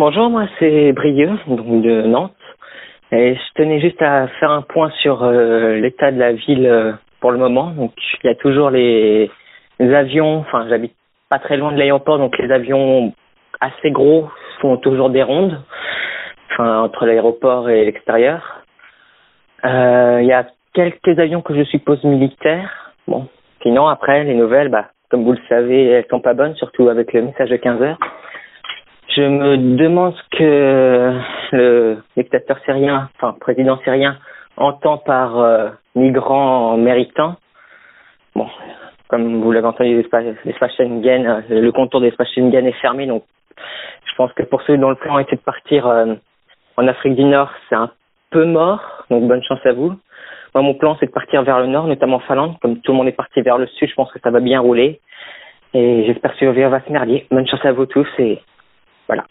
Bonjour, moi c'est Brieux, donc de Nantes. Et je tenais juste à faire un point sur euh, l'état de la ville euh, pour le moment. Donc il y a toujours les, avions, enfin j'habite pas très loin de l'aéroport, donc les avions assez gros font toujours des rondes, enfin entre l'aéroport et l'extérieur. Euh, Il y a quelques avions que je suppose militaires. Bon, sinon après les nouvelles, bah comme vous le savez, elles sont pas bonnes, surtout avec le message de 15 heures. Je me demande ce que le dictateur syrien, enfin président syrien, entend par euh, migrants. Bon, comme vous l'avez entendu, l'espace Schengen, euh, le contour de l'espace Schengen est fermé, donc je pense que pour ceux dont le plan était de partir euh, en Afrique du Nord, c'est un peu mort, donc bonne chance à vous. Moi, mon plan, c'est de partir vers le nord, notamment Finlande. Comme tout le monde est parti vers le sud, je pense que ça va bien rouler. Et j'espère survivre à ce merdier. Bonne chance à vous tous et voilà.